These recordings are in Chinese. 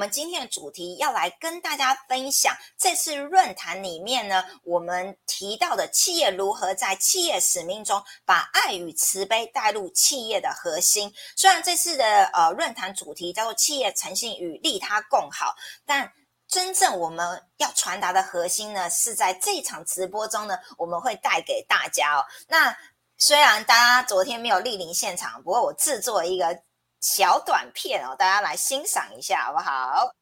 我们今天的主题要来跟大家分享，这次论坛里面呢，我们提到的企业如何在企业使命中把爱与慈悲带入企业的核心。虽然这次的呃论坛主题叫做企业诚信与利他共好，但真正我们要传达的核心呢，是在这场直播中呢，我们会带给大家哦。那虽然大家昨天没有莅临现场，不过我制作一个。小短片哦，大家来欣赏一下好不好？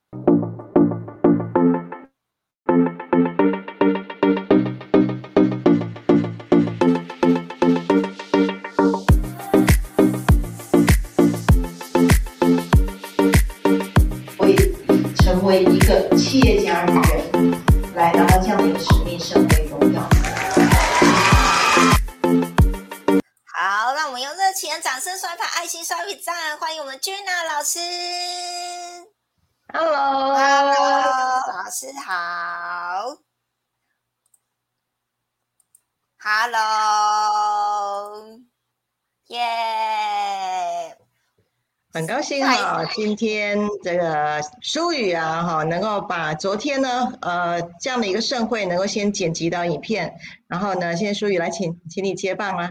师。Hello，Hello，老师好。Hello，耶！很高兴哈，今天这个舒宇啊哈，能够把昨天呢呃这样的一个盛会能够先剪辑到影片，然后呢，现在舒宇来请，请你接棒啦。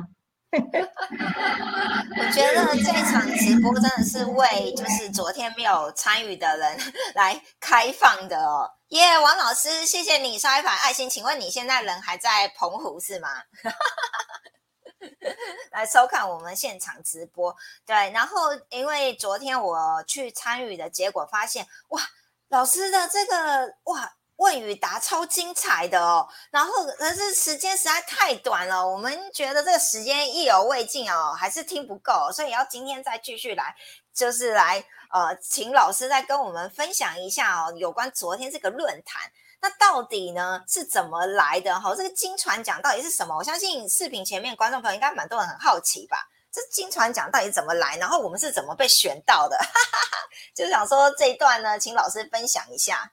我觉得这场直播真的是为就是昨天没有参与的人来开放的哦。耶，王老师，谢谢你刷一排爱心。请问你现在人还在澎湖是吗？来收看我们现场直播。对，然后因为昨天我去参与的结果发现，哇，老师的这个哇。问与答超精彩的哦，然后可是时间实在太短了，我们觉得这个时间意犹未尽哦，还是听不够，所以要今天再继续来，就是来呃，请老师再跟我们分享一下哦，有关昨天这个论坛，那到底呢是怎么来的哈？这个金传奖到底是什么？我相信视频前面观众朋友应该蛮多人很好奇吧？这金传奖到底怎么来？然后我们是怎么被选到的？哈 哈就想说这一段呢，请老师分享一下。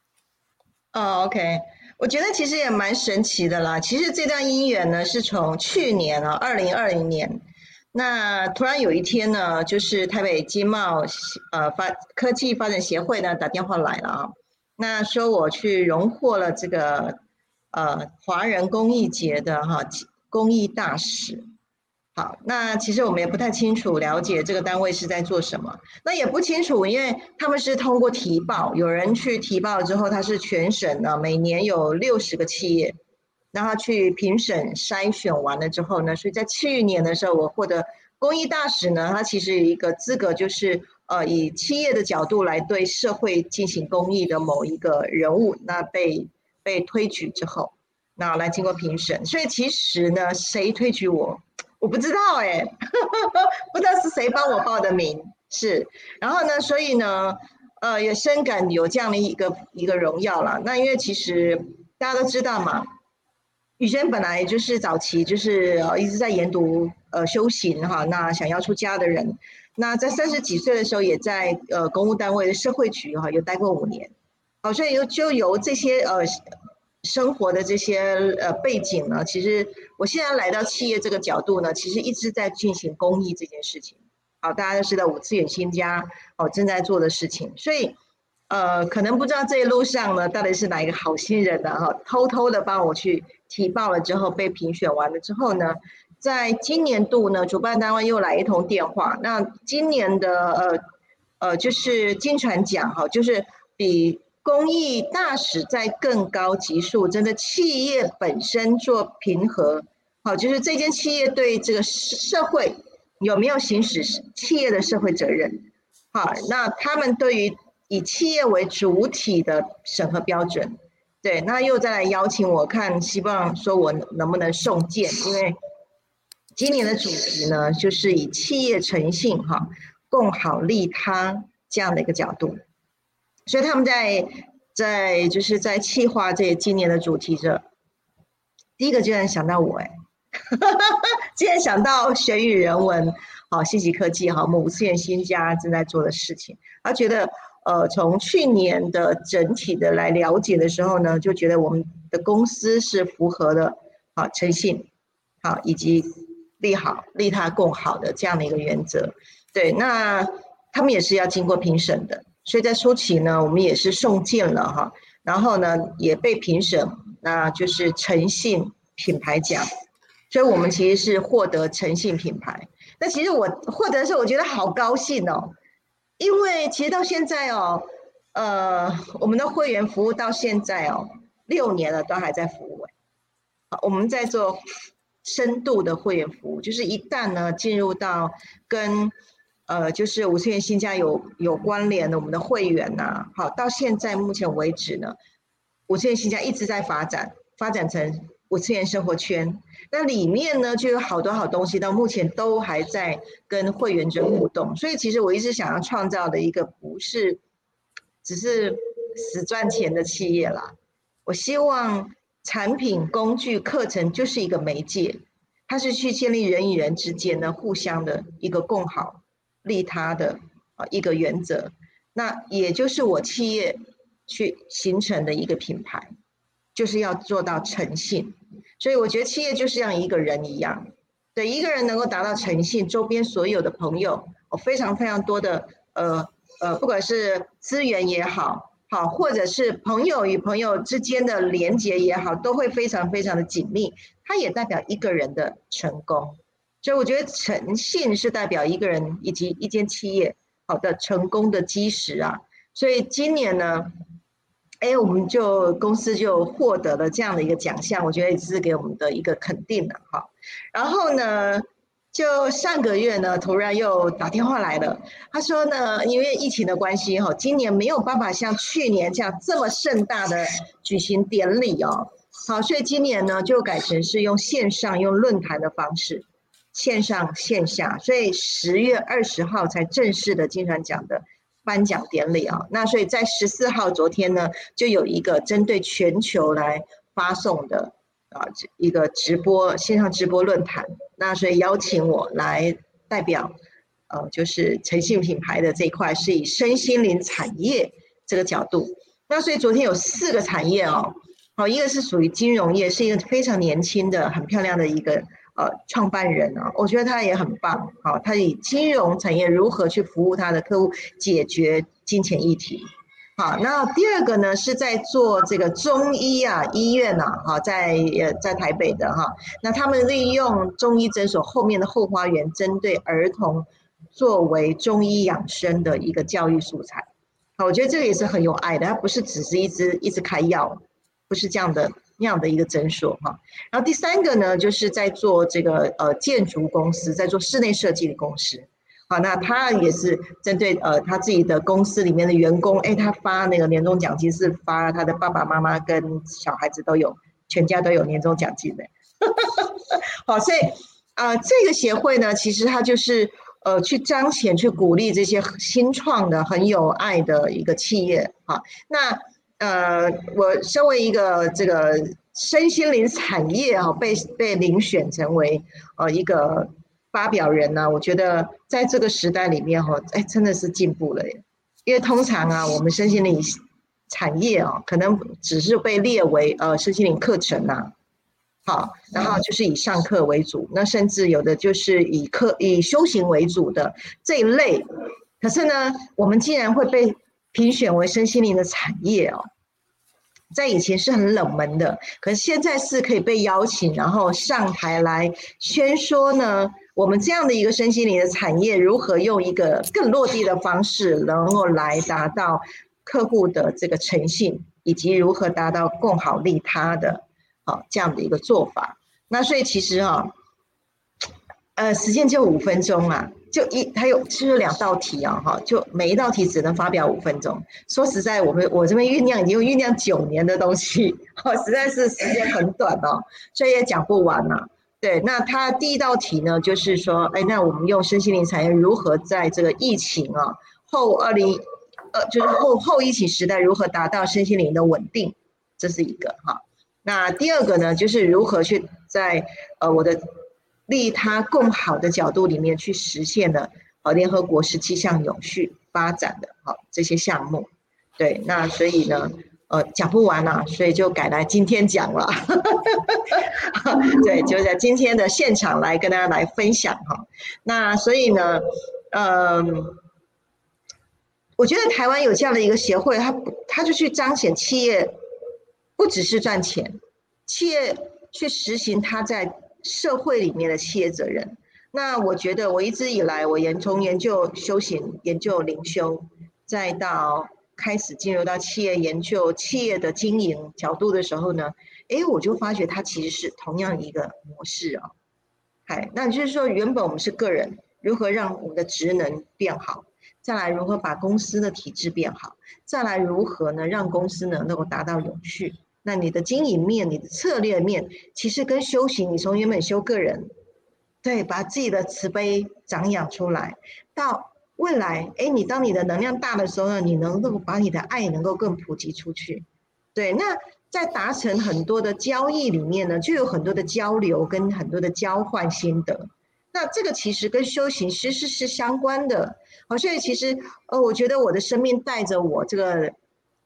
哦，OK，我觉得其实也蛮神奇的啦。其实这段姻缘呢，是从去年啊，二零二零年，那突然有一天呢，就是台北经贸呃发科技发展协会呢打电话来了啊，那说我去荣获了这个呃华人公益节的哈公益大使。好，那其实我们也不太清楚了解这个单位是在做什么，那也不清楚，因为他们是通过提报，有人去提报之后，他是全省的，每年有六十个企业，让他去评审筛选完了之后呢，所以在去年的时候，我获得公益大使呢，他其实有一个资格就是呃以企业的角度来对社会进行公益的某一个人物，那被被推举之后，那来经过评审，所以其实呢，谁推举我？我不知道哎，不知道是谁帮我报的名，是，然后呢，所以呢，呃，也深感有这样的一个一个荣耀了。那因为其实大家都知道嘛，雨轩本来就是早期就是呃一直在研读呃修行哈，那想要出家的人，那在三十几岁的时候也在呃公务单位的社会局哈有待过五年，好，所以由就由这些呃。生活的这些呃背景呢，其实我现在来到企业这个角度呢，其实一直在进行公益这件事情。好，大家都知道五次元新家哦正在做的事情，所以呃可能不知道这一路上呢到底是哪一个好心人呢哈，偷偷的帮我去提报了之后被评选完了之后呢，在今年度呢主办单位又来一通电话，那今年的呃呃就是金传奖哈，就是比。公益大使在更高级数，真的企业本身做平和，好，就是这间企业对这个社会有没有行使企业的社会责任，好，那他们对于以企业为主体的审核标准，对，那又再来邀请我看，希望说我能不能送件，因为今年的主题呢，就是以企业诚信哈，共好利他这样的一个角度。所以他们在在就是在企划这今年的主题这，第一个居然想到我哎，竟然想到学语人文，好信息科技好某次元新家正在做的事情，他觉得呃从去年的整体的来了解的时候呢，就觉得我们的公司是符合的啊诚信好以及利好利他共好的这样的一个原则，对，那他们也是要经过评审的。所以在初期呢，我们也是送件了哈，然后呢也被评审，那就是诚信品牌奖，所以我们其实是获得诚信品牌。那其实我获得的时候，我觉得好高兴哦，因为其实到现在哦，呃，我们的会员服务到现在哦，六年了都还在服务。我们在做深度的会员服务，就是一旦呢进入到跟呃就是五次元新家有有关联的我们的会员呐，好，到现在目前为止呢，五次元新家一直在发展，发展成五次元生活圈。那里面呢就有好多好东西，到目前都还在跟会员者互动。所以其实我一直想要创造的一个不是只是死赚钱的企业啦，我希望。产品、工具、课程就是一个媒介，它是去建立人与人之间的互相的一个共好、利他的啊一个原则。那也就是我企业去形成的一个品牌，就是要做到诚信。所以我觉得企业就是像一个人一样，对一个人能够达到诚信，周边所有的朋友，我，非常非常多的呃呃，不管是资源也好。好，或者是朋友与朋友之间的连接也好，都会非常非常的紧密。它也代表一个人的成功，所以我觉得诚信是代表一个人以及一间企业好的成功的基石啊。所以今年呢，哎，我们就公司就获得了这样的一个奖项，我觉得也是给我们的一个肯定的哈。然后呢？就上个月呢，突然又打电话来了。他说呢，因为疫情的关系哈，今年没有办法像去年这样这么盛大的举行典礼哦。好，所以今年呢就改成是用线上用论坛的方式，线上线下。所以十月二十号才正式的金传奖的颁奖典礼啊。那所以在十四号昨天呢，就有一个针对全球来发送的。啊，一个直播线上直播论坛，那所以邀请我来代表，呃，就是诚信品牌的这一块，是以身心灵产业这个角度。那所以昨天有四个产业哦，好，一个是属于金融业，是一个非常年轻的、很漂亮的一个呃创办人啊，我觉得他也很棒。好，他以金融产业如何去服务他的客户，解决金钱议题。好，那第二个呢，是在做这个中医啊，医院呐，哈，在呃在台北的哈，那他们利用中医诊所后面的后花园，针对儿童作为中医养生的一个教育素材。好，我觉得这个也是很有爱的，它不是只是一直一直开药，不是这样的那样的一个诊所哈。然后第三个呢，就是在做这个呃建筑公司，在做室内设计的公司。好，那他也是针对呃他自己的公司里面的员工，哎，他发那个年终奖金是发他的爸爸妈妈跟小孩子都有，全家都有年终奖金的。好，所以啊，这个协会呢，其实它就是呃去彰显、去鼓励这些新创的、很有爱的一个企业。好，那呃，我身为一个这个身心灵产业啊，被被遴选成为呃一个。发表人呢？我觉得在这个时代里面哈，哎，真的是进步了耶。因为通常啊，我们身心灵产业啊，可能只是被列为呃身心灵课程呐，好，然后就是以上课为主，那甚至有的就是以课以修行为主的这一类。可是呢，我们竟然会被评选为身心灵的产业哦，在以前是很冷门的，可是现在是可以被邀请，然后上台来宣说呢。我们这样的一个身心灵的产业，如何用一个更落地的方式，能够来达到客户的这个诚信，以及如何达到共好利他的，好这样的一个做法。那所以其实哈，呃，时间就五分钟啊，就一还有就是两道题啊，哈，就每一道题只能发表五分钟。说实在，我们我这边酝酿已经酝酿九年的东西，哈，实在是时间很短哦，所以也讲不完呐。对，那他第一道题呢，就是说，哎，那我们用身心灵产业如何在这个疫情啊后二零，呃，就是后后疫情时代如何达到身心灵的稳定，这是一个哈。那第二个呢，就是如何去在呃我的利他共好的角度里面去实现的呃联合国十七项永续发展的哈这些项目。对，那所以呢。呃，讲不完了，所以就改来今天讲了。对，就在今天的现场来跟大家来分享哈。那所以呢，嗯，我觉得台湾有这样的一个协会，他他就去彰显企业不只是赚钱，企业去实行他在社会里面的企业责任。那我觉得我一直以来，我研从研究修行、研究灵修，再到开始进入到企业研究、企业的经营角度的时候呢，哎，我就发觉它其实是同样一个模式啊。嗨，那就是说，原本我们是个人，如何让我们的职能变好？再来如何把公司的体制变好？再来如何呢让公司呢能够达到永续？那你的经营面、你的策略面，其实跟修行，你从原本修个人。对，把自己的慈悲长养出来，到未来，哎，你当你的能量大的时候呢，你能够把你的爱能够更普及出去。对，那在达成很多的交易里面呢，就有很多的交流跟很多的交换心得。那这个其实跟修行其实是相关的。好，所以其实呃，我觉得我的生命带着我这个。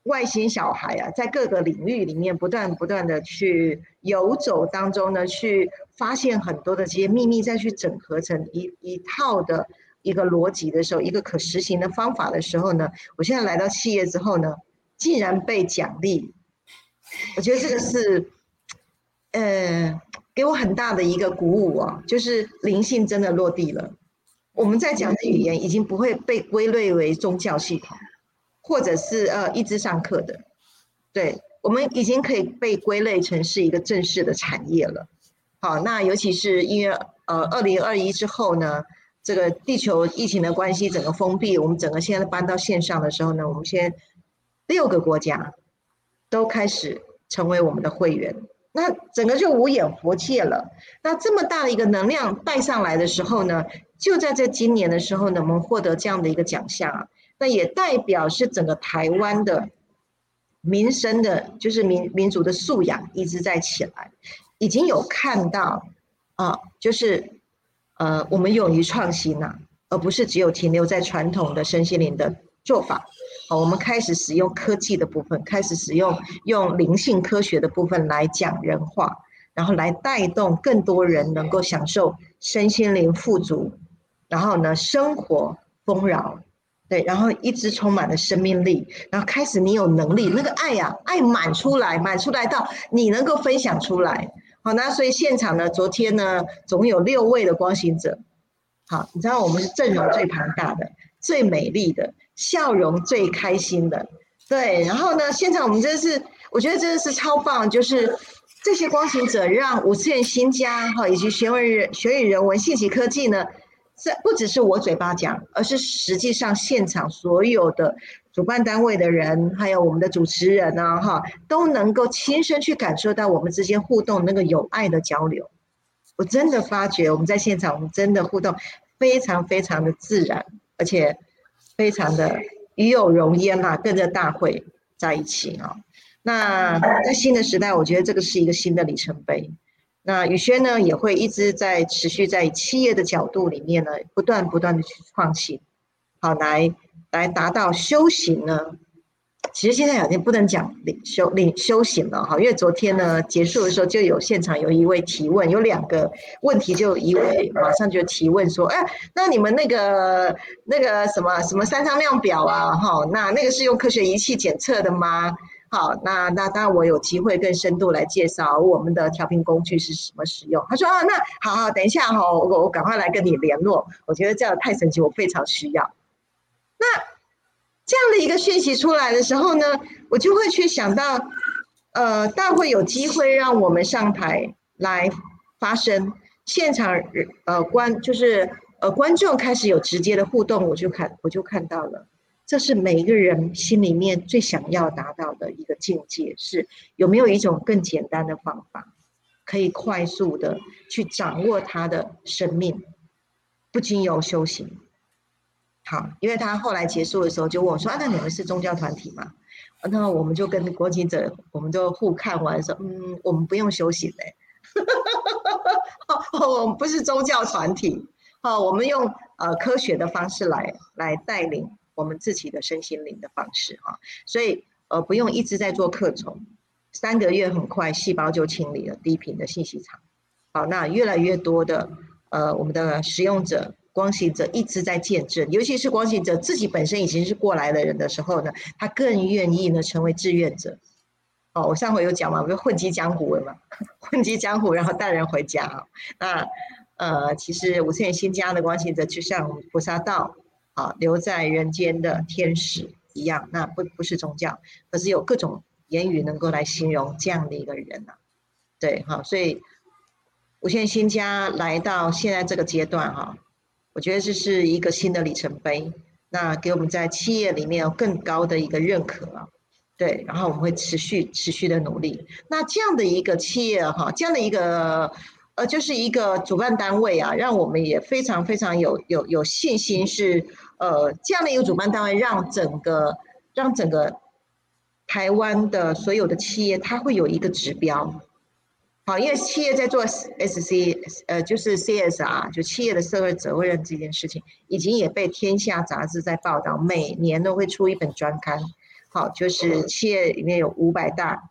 外星小孩啊，在各个领域里面不断不断的去游走当中呢，去发现很多的这些秘密，再去整合成一一套的一个逻辑的时候，一个可实行的方法的时候呢，我现在来到企业之后呢，竟然被奖励，我觉得这个是，呃，给我很大的一个鼓舞啊，就是灵性真的落地了，我们在讲的语言已经不会被归类为宗教系统。或者是呃一直上课的，对我们已经可以被归类成是一个正式的产业了。好，那尤其是因为呃二零二一之后呢，这个地球疫情的关系，整个封闭，我们整个现在搬到线上的时候呢，我们先六个国家都开始成为我们的会员，那整个就五眼佛界了。那这么大的一个能量带上来的时候呢，就在这今年的时候呢，我们获得这样的一个奖项啊。那也代表是整个台湾的民生的，就是民民族的素养一直在起来，已经有看到啊，就是呃，我们勇于创新呐，而不是只有停留在传统的身心灵的做法。好，我们开始使用科技的部分，开始使用用灵性科学的部分来讲人话，然后来带动更多人能够享受身心灵富足，然后呢，生活丰饶。对，然后一直充满了生命力，然后开始你有能力，那个爱呀，爱满出来，满出来到你能够分享出来。好，那所以现场呢，昨天呢，总有六位的光行者。好，你知道我们是阵容最庞大的、最美丽的、笑容最开心的。对，然后呢，现场我们真的是，我觉得真的是超棒，就是这些光行者让五次元新家哈，以及学文人、学与人文、信息科技呢。这不只是我嘴巴讲，而是实际上现场所有的主办单位的人，还有我们的主持人呢，哈，都能够亲身去感受到我们之间互动那个有爱的交流。我真的发觉我们在现场，我们真的互动非常非常的自然，而且非常的与有荣焉嘛，跟着大会在一起啊。那在新的时代，我觉得这个是一个新的里程碑。那宇轩呢，也会一直在持续在企业的角度里面呢，不断不断的去创新，好来来达到修行呢。其实现在有点不能讲领修领修行了哈，因为昨天呢结束的时候就有现场有一位提问，有两个问题，就一位马上就提问说，哎，那你们那个那个什么什么三张量表啊，哈，那那个是用科学仪器检测的吗？好，那那当然我有机会更深度来介绍我们的调频工具是什么使用。他说啊，那好好，等一下哈，我我赶快来跟你联络。我觉得这样太神奇，我非常需要。那这样的一个讯息出来的时候呢，我就会去想到，呃，大会有机会让我们上台来发声，现场呃观就是呃观众开始有直接的互动，我就看我就看到了。这是每一个人心里面最想要达到的一个境界，是有没有一种更简单的方法，可以快速的去掌握他的生命，不经由修行。好，因为他后来结束的时候就问我说：“啊，那你们是宗教团体吗？”那我们就跟国际者，我们就互看完说：“嗯，我们不用修行嘞，我们不是宗教团体，好，我们用呃科学的方式来来带领。”我们自己的身心灵的方式哈，所以呃不用一直在做课程，三个月很快细胞就清理了低频的信息场。好，那越来越多的呃我们的使用者。光行者一直在见证，尤其是光行者自己本身已经是过来的人的时候呢，他更愿意呢成为志愿者。哦，我上回有讲嘛，我就混迹江湖了嘛，混迹江湖，然后带人回家。那呃，其实五千新家的光行者就像菩萨道啊，留在人间的天使一样，那不不是宗教，可是有各种言语能够来形容这样的一个人呐。对，好，所以无限新家来到现在这个阶段哈，我觉得这是一个新的里程碑，那给我们在企业里面有更高的一个认可。对，然后我们会持续持续的努力。那这样的一个企业哈，这样的一个呃，就是一个主办单位啊，让我们也非常非常有有有信心，是呃这样的一个主办单位，让整个让整个台湾的所有的企业，它会有一个指标。好，因为企业在做 S C 呃，就是 C S R，就企业的社会责任这件事情，已经也被天下杂志在报道，每年都会出一本专刊。好，就是企业里面有五百大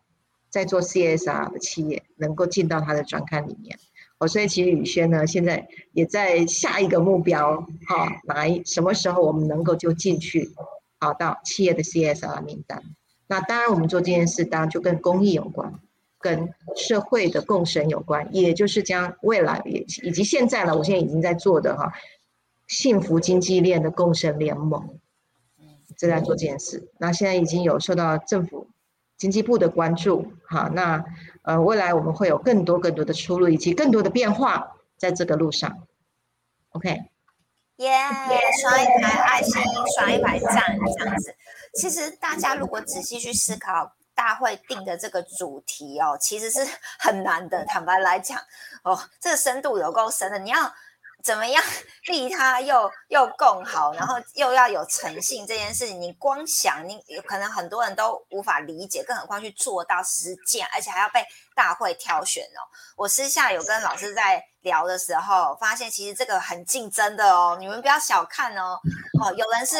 在做 CSR 的企业，能够进到他的专刊里面。哦，所以其实宇轩呢，现在也在下一个目标，好，哪一什么时候我们能够就进去，好到企业的 CSR 名单。那当然，我们做这件事，当然就跟公益有关，跟社会的共生有关，也就是将未来也以及现在呢，我现在已经在做的哈，幸福经济链的共生联盟。正在做这件事，那现在已经有受到政府经济部的关注，好，那呃未来我们会有更多更多的出路，以及更多的变化在这个路上。OK，耶，刷一排爱心，刷一排赞，这样子。其实大家如果仔细去思考大会定的这个主题哦，其实是很难的。坦白来讲，哦，这个深度有够深的，你要。怎么样 利他又又更好，然后又要有诚信这件事情，你光想你可能很多人都无法理解，更何况去做到实践，而且还要被大会挑选哦。我私下有跟老师在聊的时候，发现其实这个很竞争的哦，你们不要小看哦 哦，有人是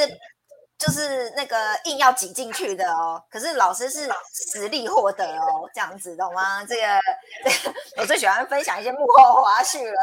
就是那个硬要挤进去的哦，可是老师是实力获得哦，这样子懂吗？这个 我最喜欢分享一些幕后花絮了。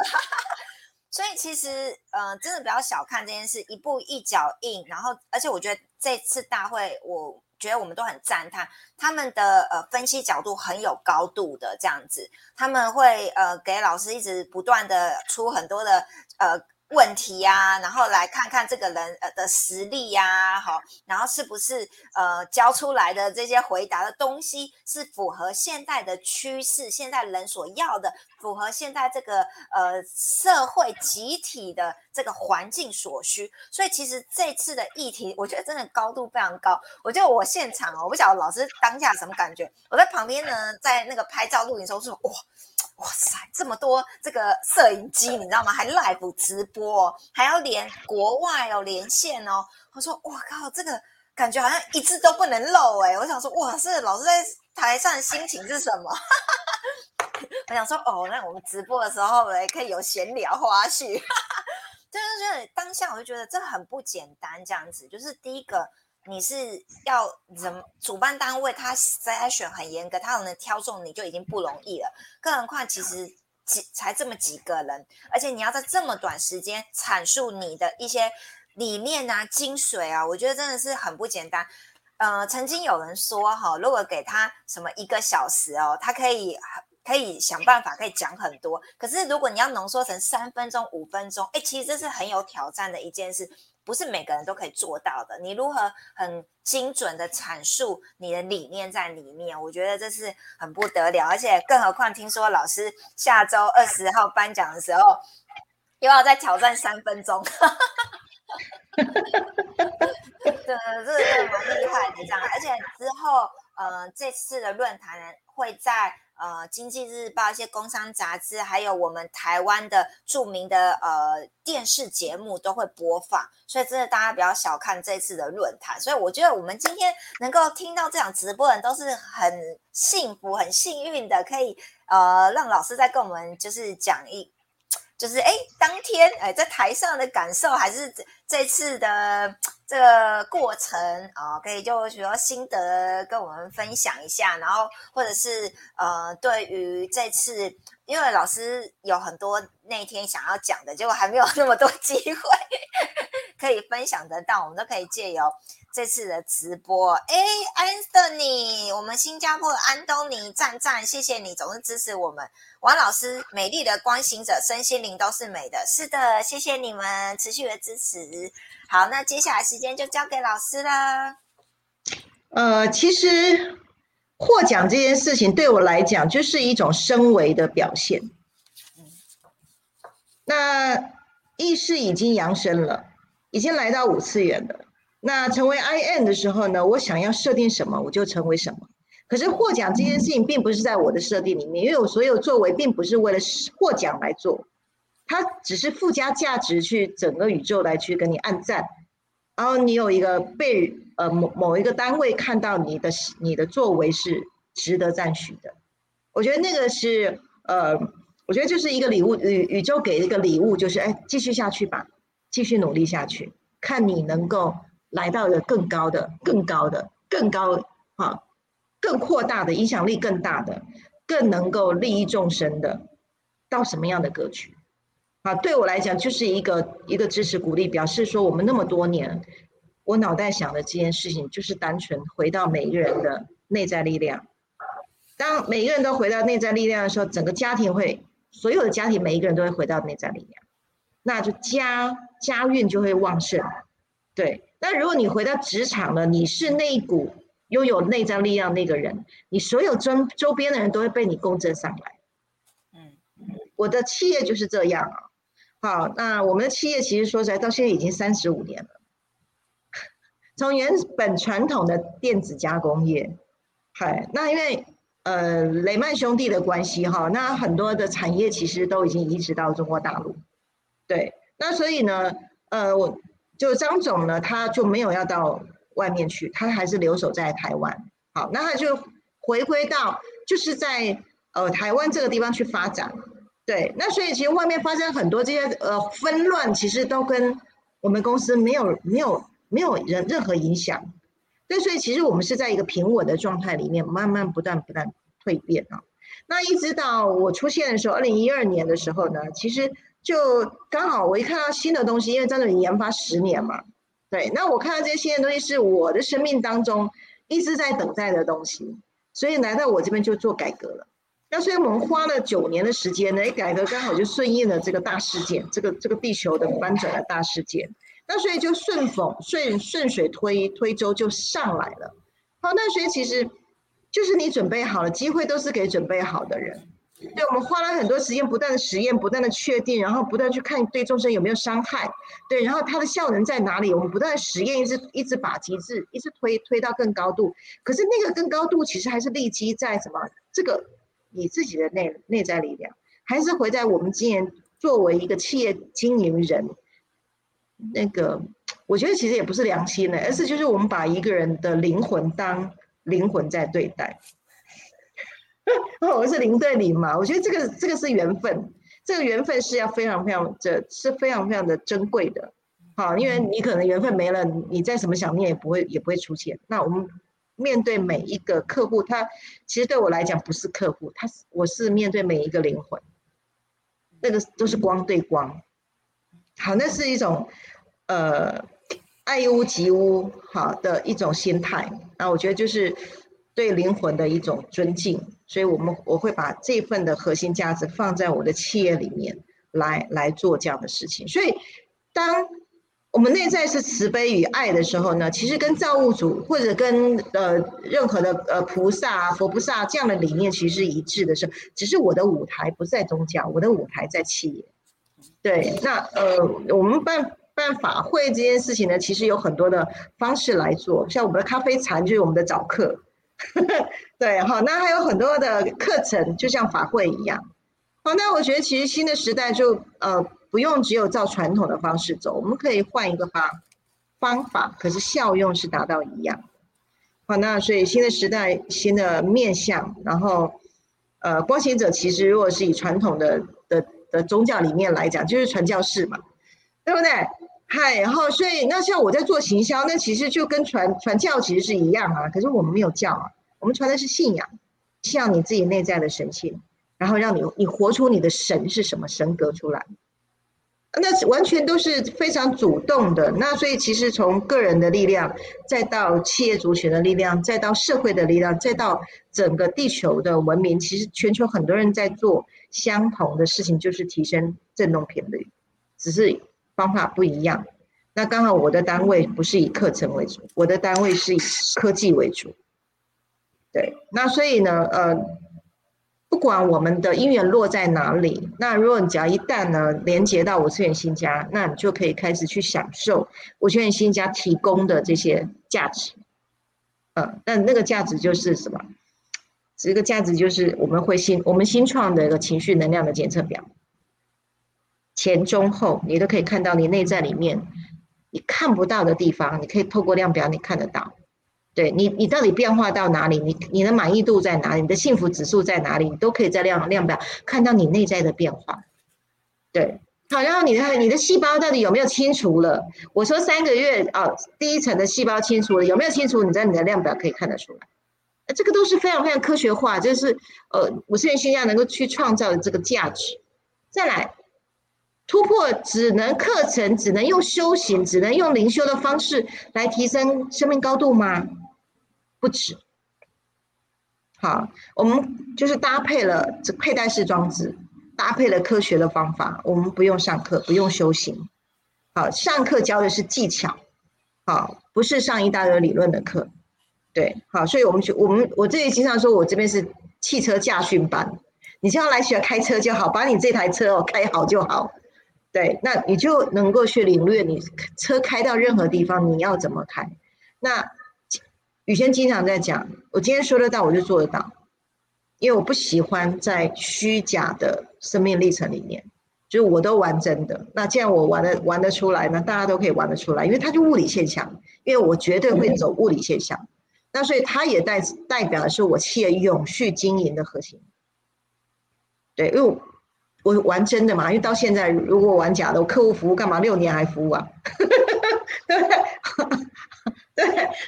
所以其实，呃，真的不要小看这件事，一步一脚印。然后，而且我觉得这次大会，我觉得我们都很赞叹他们的呃分析角度很有高度的这样子，他们会呃给老师一直不断的出很多的呃。问题呀，然后来看看这个人呃的实力呀，好，然后是不是呃教出来的这些回答的东西是符合现代的趋势，现代人所要的，符合现在这个呃社会集体的这个环境所需。所以其实这次的议题，我觉得真的高度非常高。我觉得我现场哦，我不晓得老师当下什么感觉，我在旁边呢，在那个拍照录影的时候说哇。哇塞，这么多这个摄影机，你知道吗？还 live 直播，还要连国外哦，连线哦。我说，我靠，这个感觉好像一字都不能漏哎。我想说，哇，是老师在台上的心情是什么？我想说，哦，那我们直播的时候也可以有闲聊花絮。就是觉得当下我就觉得这很不简单，这样子，就是第一个。你是要怎么主办单位他筛选很严格，他能挑中你就已经不容易了，更何况其实几才这么几个人，而且你要在这么短时间阐述你的一些理念啊、精髓啊，我觉得真的是很不简单。呃，曾经有人说哈，如果给他什么一个小时哦，他可以可以想办法可以讲很多，可是如果你要浓缩成三分钟、五分钟，哎，其实这是很有挑战的一件事。不是每个人都可以做到的。你如何很精准的阐述你的理念在里面？我觉得这是很不得了。而且，更何况听说老师下周二十号颁奖的时候，又要再挑战三分钟。对，这个真的蛮厉害的这样。而且之后，呃，这次的论坛会在。呃，经济日报一些工商杂志，还有我们台湾的著名的呃电视节目都会播放，所以真的大家不要小看这次的论坛。所以我觉得我们今天能够听到这场直播的人都是很幸福、很幸运的，可以呃让老师再跟我们就是讲一，就是哎当天哎在台上的感受，还是这这次的这个过程啊，可以就许多心得跟我们分享一下，然后或者是呃，对于这次，因为老师有很多那天想要讲的，结果还没有那么多机会 可以分享得到，我们都可以借由。这次的直播，哎，安东尼，我们新加坡的安东尼，赞赞，谢谢你总是支持我们。王老师，美丽的光行者，身心灵都是美的，是的，谢谢你们持续的支持。好，那接下来时间就交给老师啦。呃，其实获奖这件事情对我来讲就是一种升维的表现。那意识已经扬升了，已经来到五次元了。那成为 I N 的时候呢，我想要设定什么，我就成为什么。可是获奖这件事情并不是在我的设定里面，因为我所有作为并不是为了获奖来做，它只是附加价值去整个宇宙来去跟你按赞，然后你有一个被呃某某一个单位看到你的你的作为是值得赞许的。我觉得那个是呃，我觉得就是一个礼物，宇宇宙给一个礼物，就是哎，继续下去吧，继续努力下去，看你能够。来到了更高的、更高的、更高啊、更扩大的影响力更大的、更能够利益众生的，到什么样的格局啊？对我来讲，就是一个一个支持鼓励，表示说我们那么多年，我脑袋想的这件事情，就是单纯回到每一个人的内在力量。当每个人都回到内在力量的时候，整个家庭会，所有的家庭每一个人都会回到内在力量，那就家家运就会旺盛，对。那如果你回到职场了，你是那一股拥有内在力量那个人，你所有周周边的人都会被你共振上来。嗯，我的企业就是这样啊。好，那我们的企业其实说起来到现在已经三十五年了，从原本传统的电子加工业，嗨，那因为呃雷曼兄弟的关系哈，那很多的产业其实都已经移植到中国大陆。对，那所以呢，呃我。就张总呢，他就没有要到外面去，他还是留守在台湾。好，那他就回归到就是在呃台湾这个地方去发展。对，那所以其实外面发生很多这些呃纷乱，其实都跟我们公司没有没有没有任任何影响。对，所以其实我们是在一个平稳的状态里面，慢慢不断不断蜕变啊。那一直到我出现的时候，二零一二年的时候呢，其实。就刚好我一看到新的东西，因为张总研发十年嘛，对，那我看到这些新的东西是我的生命当中一直在等待的东西，所以来到我这边就做改革了。那所以我们花了九年的时间呢，改革刚好就顺应了这个大事件，这个这个地球的翻转的大事件，那所以就顺风顺顺水推推舟就上来了。好，那所以其实就是你准备好了，机会都是给准备好的人。对，我们花了很多时间，不断的实验，不断的确定，然后不断去看对众生有没有伤害，对，然后它的效能在哪里？我们不断的实验，一直一直把机制，一直推推到更高度。可是那个更高度，其实还是立基在什么？这个你自己的内内在力量，还是回在我们今年作为一个企业经营人，那个我觉得其实也不是良心的，而是就是我们把一个人的灵魂当灵魂在对待。我是零对零嘛，我觉得这个这个是缘分，这个缘分是要非常非常这是非常非常的珍贵的，好，因为你可能缘分没了，你再怎么想念也不会也不会出现。那我们面对每一个客户，他其实对我来讲不是客户，他是我是面对每一个灵魂，那个都是光对光，好，那是一种呃爱屋及乌好的一种心态，那我觉得就是对灵魂的一种尊敬。所以，我们我会把这份的核心价值放在我的企业里面来来做这样的事情。所以，当我们内在是慈悲与爱的时候呢，其实跟造物主或者跟呃任何的呃菩萨、佛菩萨这样的理念其实是一致的。是，只是我的舞台不在宗教，我的舞台在企业。对，那呃，我们办办法会这件事情呢，其实有很多的方式来做，像我们的咖啡禅就是我们的早课。对好，那还有很多的课程，就像法会一样。好，那我觉得其实新的时代就呃不用只有照传统的方式走，我们可以换一个方方法，可是效用是达到一样。好，那所以新的时代新的面向，然后呃光行者其实如果是以传统的的的宗教里面来讲，就是传教士嘛，对不对？嗨，然后所以那像我在做行销，那其实就跟传传教其实是一样啊。可是我们没有教啊，我们传的是信仰，信仰你自己内在的神性，然后让你你活出你的神是什么神格出来。那完全都是非常主动的。那所以其实从个人的力量，再到企业族群的力量，再到社会的力量，再到整个地球的文明，其实全球很多人在做相同的事情，就是提升振动频率，只是方法不一样。那刚好我的单位不是以课程为主，我的单位是以科技为主。对，那所以呢，呃。不管我们的因缘落在哪里，那如果你只要一旦呢连接到五次元新家，那你就可以开始去享受五次元新家提供的这些价值。嗯，那那个价值就是什么？这个价值就是我们会新我们新创的一个情绪能量的检测表，前中后你都可以看到你内在里面你看不到的地方，你可以透过量表你看得到。对你，你到底变化到哪里？你你的满意度在哪里？你的幸福指数在哪里？你都可以在量量表看到你内在的变化。对，好，然后你的你的细胞到底有没有清除了？我说三个月啊，第一层的细胞清除了，有没有清除？你在你的量表可以看得出来。这个都是非常非常科学化，就是呃，五十元心价能够去创造的这个价值。再来，突破只能课程，只能用修行，只能用灵修的方式来提升生命高度吗？不止，好，我们就是搭配了这佩戴式装置，搭配了科学的方法，我们不用上课，不用修行，好，上课教的是技巧，好，不是上一大堆理论的课，对，好，所以我们就我们我这里经常说，我这边是汽车驾训班，你只要来学开车就好，把你这台车哦开好就好，对，那你就能够去领略你车开到任何地方你要怎么开，那。雨轩经常在讲，我今天说得到，我就做得到，因为我不喜欢在虚假的生命历程里面，就是我都玩真的。那既然我玩的玩得出来呢，大家都可以玩得出来，因为它就物理现象，因为我绝对会走物理现象。那所以它也代代表的是我企业永续经营的核心。对，因为我我玩真的嘛，因为到现在如果玩假的，我客户服务干嘛六年还服务啊？对不 对？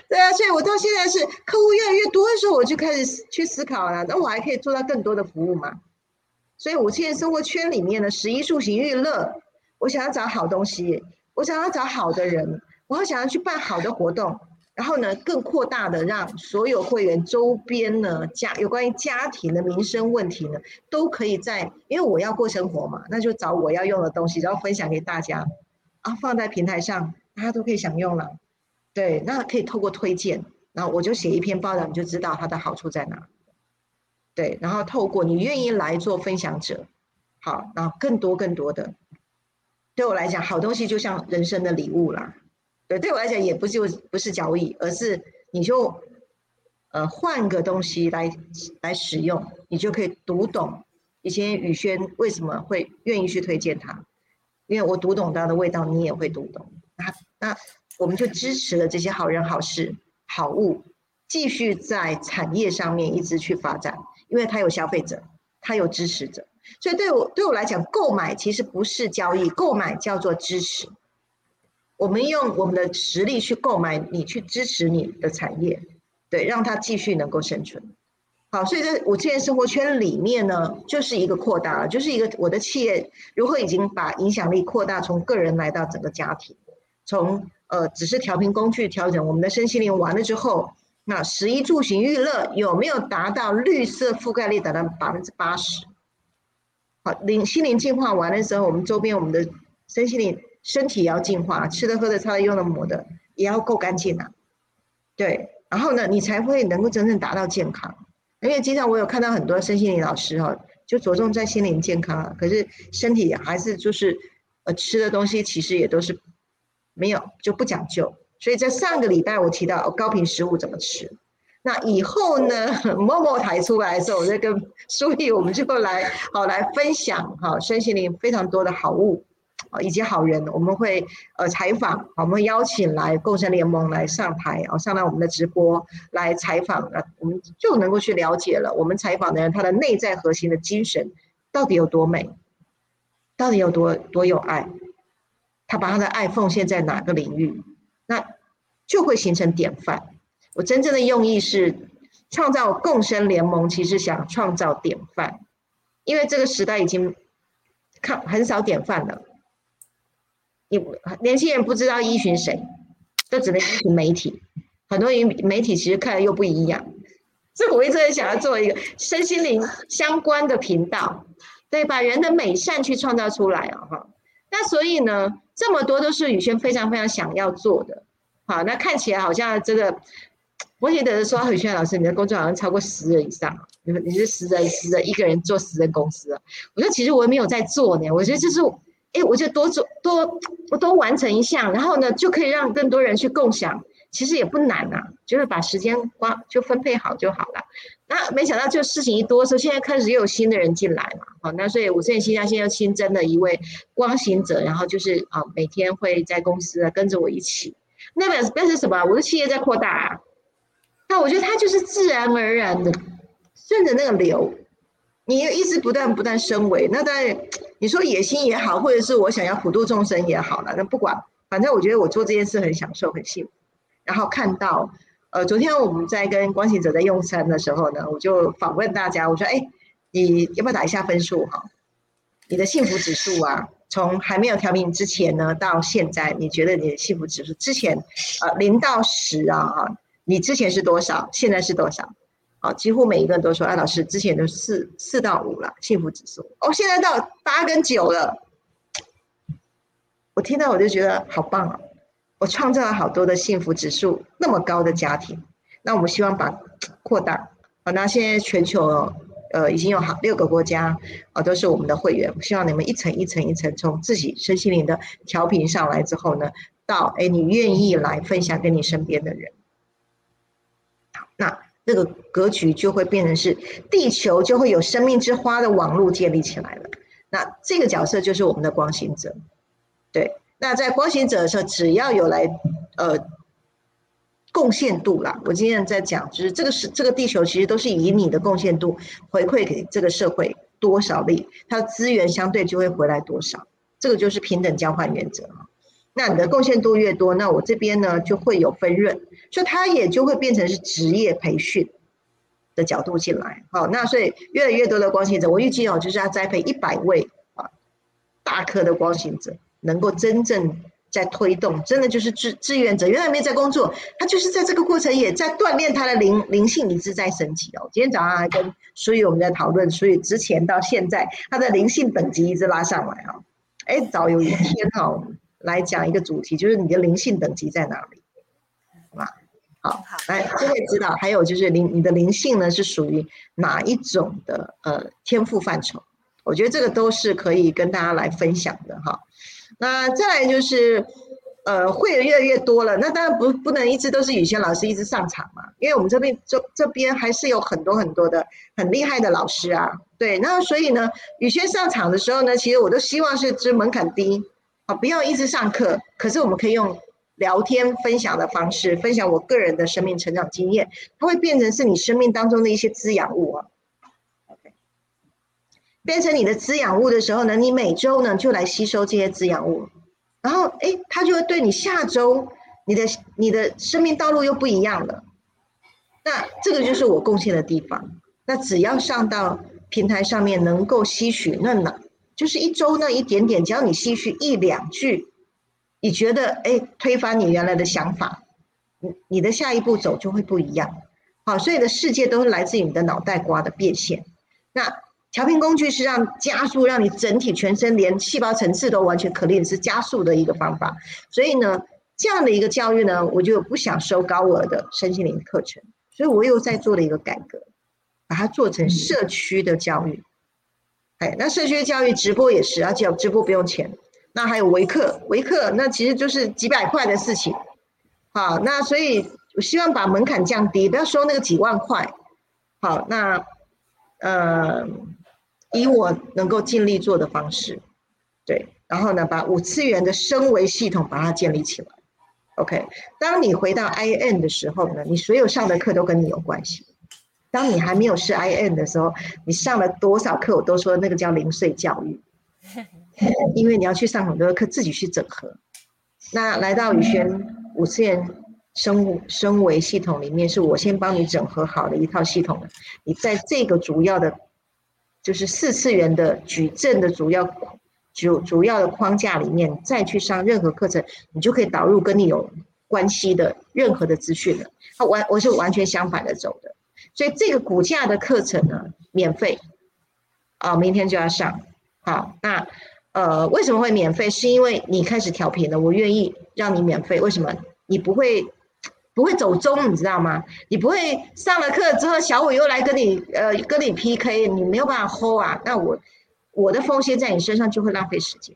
对啊，所以我到现在是客户越来越多的时候，我就开始去思考了，那我还可以做到更多的服务嘛？所以我现在生活圈里面的十一住行娱乐，我想要找好东西，我想要找好的人，我想要去办好的活动，然后呢，更扩大的让所有会员周边呢家有关于家庭的民生问题呢，都可以在，因为我要过生活嘛，那就找我要用的东西，然后分享给大家，啊，放在平台上，大家都可以享用了。对，那可以透过推荐，然后我就写一篇报道，你就知道它的好处在哪。对，然后透过你愿意来做分享者，好，然后更多更多的，对我来讲，好东西就像人生的礼物啦。对，对我来讲也不就不是交易，而是你就呃换个东西来来使用，你就可以读懂以前宇轩为什么会愿意去推荐它，因为我读懂它的味道，你也会读懂。那那。我们就支持了这些好人好事好物，继续在产业上面一直去发展，因为它有消费者，它有支持者，所以对我对我来讲，购买其实不是交易，购买叫做支持。我们用我们的实力去购买，你去支持你的产业，对，让它继续能够生存。好，所以在我现在生活圈里面呢，就是一个扩大了，就是一个我的企业如何已经把影响力扩大，从个人来到整个家庭，从。呃，只是调频工具调整我们的身心灵完了之后，那十一住行娱乐有没有达到绿色覆盖率达到百分之八十？好，灵心灵净化完的时候，我们周边我们的身心灵身体也要净化，吃的喝的擦的用的抹的也要够干净啊。对，然后呢，你才会能够真正达到健康。因为经常我有看到很多身心灵老师哈，就着重在心灵健康啊，可是身体还是就是呃吃的东西其实也都是。没有就不讲究，所以在上个礼拜我提到高频食物怎么吃。那以后呢，某某台出来的时候，我再跟苏毅，我们就来好来分享哈，身心灵非常多的好物，以及好人，我们会呃采访，我们会邀请来共生联盟来上台啊，上来我们的直播来采访啊，我们就能够去了解了，我们采访的人他的内在核心的精神到底有多美，到底有多多有爱。他把他的爱奉献在哪个领域，那就会形成典范。我真正的用意是创造共生联盟，其实想创造典范，因为这个时代已经看很少典范了。你年轻人不知道依循谁，都只能依循媒体。很多媒体其实看的又不一样。所以我一直很想要做一个身心灵相关的频道，对，把人的美善去创造出来啊，哈。那所以呢，这么多都是宇轩非常非常想要做的。好，那看起来好像这个，我记得说宇轩老师，你的工作好像超过十人以上，你你是十人十人一个人做十人公司啊？我说其实我也没有在做呢，我觉得就是，哎，我就多做多我多完成一项，然后呢就可以让更多人去共享。其实也不难呐，就是把时间光就分配好就好了。那没想到就事情一多，说现在开始又有新的人进来嘛，好，那所以五线新加现在又新增了一位光行者，然后就是啊，每天会在公司跟着我一起。那表表示什么？我的企业在扩大啊。那我觉得他就是自然而然的顺着那个流，你又一直不断不断升维。那当然你说野心也好，或者是我想要普度众生也好了，那不管，反正我觉得我做这件事很享受，很幸福。然后看到，呃，昨天我们在跟光行者在用餐的时候呢，我就访问大家，我说，哎，你要不要打一下分数哈？你的幸福指数啊，从还没有调频之前呢，到现在，你觉得你的幸福指数之前，呃，零到十啊，哈，你之前是多少？现在是多少？啊，几乎每一个人都说，哎，老师之前都四四到五了，幸福指数，哦，现在到八跟九了，我听到我就觉得好棒啊！我创造了好多的幸福指数那么高的家庭，那我们希望把扩大。好，那现在全球呃已经有好六个国家啊都是我们的会员，希望你们一层一层一层从自己身心灵的调频上来之后呢，到哎你愿意来分享给你身边的人。那这个格局就会变成是地球就会有生命之花的网络建立起来了。那这个角色就是我们的光行者，对。那在光行者的时候，只要有来，呃，贡献度啦。我今天在讲，就是这个是这个地球，其实都是以你的贡献度回馈给这个社会多少力，它的资源相对就会回来多少。这个就是平等交换原则。那你的贡献度越多，那我这边呢就会有分润，所以它也就会变成是职业培训的角度进来。好，那所以越来越多的光行者，我预计哦，就是要栽培一百位啊大颗的光行者。能够真正在推动，真的就是志志愿者，原来没在工作，他就是在这个过程也在锻炼他的灵灵性，一直在升级哦。今天早上还跟所以我们在讨论，所以之前到现在他的灵性等级一直拉上来啊。哎，早有一天哈，来讲一个主题，就是你的灵性等级在哪里，好，来这位指导。还有就是灵你的灵性呢是属于哪一种的呃天赋范畴？我觉得这个都是可以跟大家来分享的哈。那再来就是，呃，会员越来越多了。那当然不不能一直都是宇轩老师一直上场嘛，因为我们这边这这边还是有很多很多的很厉害的老师啊。对，那所以呢，宇轩上场的时候呢，其实我都希望是这门槛低啊，不要一直上课。可是我们可以用聊天分享的方式，分享我个人的生命成长经验，它会变成是你生命当中的一些滋养物啊。变成你的滋养物的时候呢，你每周呢就来吸收这些滋养物，然后哎，它就会对你下周你的你的生命道路又不一样了。那这个就是我贡献的地方。那只要上到平台上面能够吸取，那呢就是一周那一点点，只要你吸取一两句，你觉得哎推翻你原来的想法，你你的下一步走就会不一样。好，所有的世界都是来自于你的脑袋瓜的变现。那。调频工具是让加速，让你整体全身连细胞层次都完全可练，是加速的一个方法。所以呢，这样的一个教育呢，我就不想收高额的身心灵课程，所以我又在做了一个改革，把它做成社区的教育。哎，那社区教育直播也是，而且直播不用钱。那还有维克，维克那其实就是几百块的事情。好，那所以我希望把门槛降低，不要收那个几万块。好，那呃。以我能够尽力做的方式，对，然后呢，把五次元的升维系统把它建立起来。OK，当你回到 IN 的时候呢，你所有上的课都跟你有关系。当你还没有是 IN 的时候，你上了多少课，我都说那个叫零碎教育。因为你要去上很多课，自己去整合。那来到宇轩五次元生物生维系统里面，是我先帮你整合好的一套系统。你在这个主要的，就是四次元的矩阵的主要主主要的框架里面，再去上任何课程，你就可以导入跟你有关系的任何的资讯了。它完我是完全相反的走的，所以这个骨架的课程呢，免费。啊，明天就要上，好，那呃，为什么会免费？是因为你开始调频了，我愿意让你免费。为什么？你不会不会走中，你知道吗？你不会上了课之后，小伟又来跟你呃跟你 PK，你没有办法 hold 啊。那我我的奉献在你身上就会浪费时间。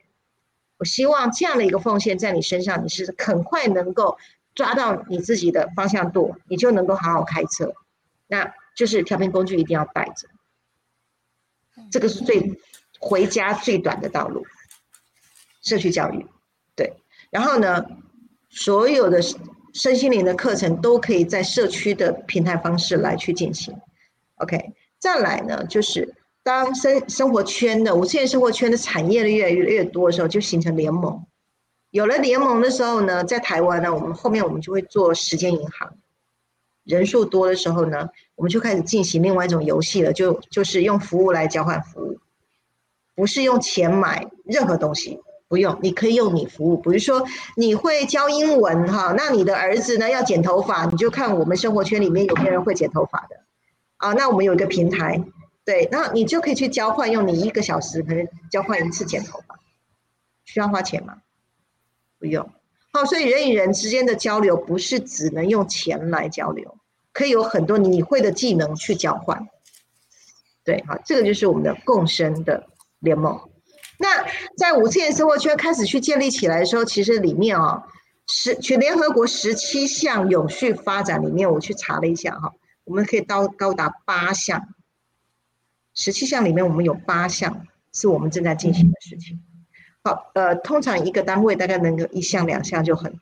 我希望这样的一个奉献在你身上，你是很快能够抓到你自己的方向度，你就能够好好开车。那就是调频工具一定要带着。这个是最回家最短的道路，社区教育，对。然后呢，所有的身心灵的课程都可以在社区的平台方式来去进行。OK，再来呢，就是当生生活圈的五次元生活圈的产业的越来越越多的时候，就形成联盟。有了联盟的时候呢，在台湾呢，我们后面我们就会做时间银行。人数多的时候呢，我们就开始进行另外一种游戏了，就就是用服务来交换服务，不是用钱买任何东西，不用，你可以用你服务，比如说你会教英文哈，那你的儿子呢要剪头发，你就看我们生活圈里面有没有人会剪头发的，啊，那我们有一个平台，对，那你就可以去交换，用你一个小时可能交换一次剪头发，需要花钱吗？不用。好，所以人与人之间的交流不是只能用钱来交流，可以有很多你会的技能去交换。对，好，这个就是我们的共生的联盟。那在五次元生活圈开始去建立起来的时候，其实里面啊，十全联合国十七项永续发展里面，我去查了一下哈，我们可以到高达八项，十七项里面我们有八项是我们正在进行的事情。好，呃，通常一个单位大概能够一项两项就很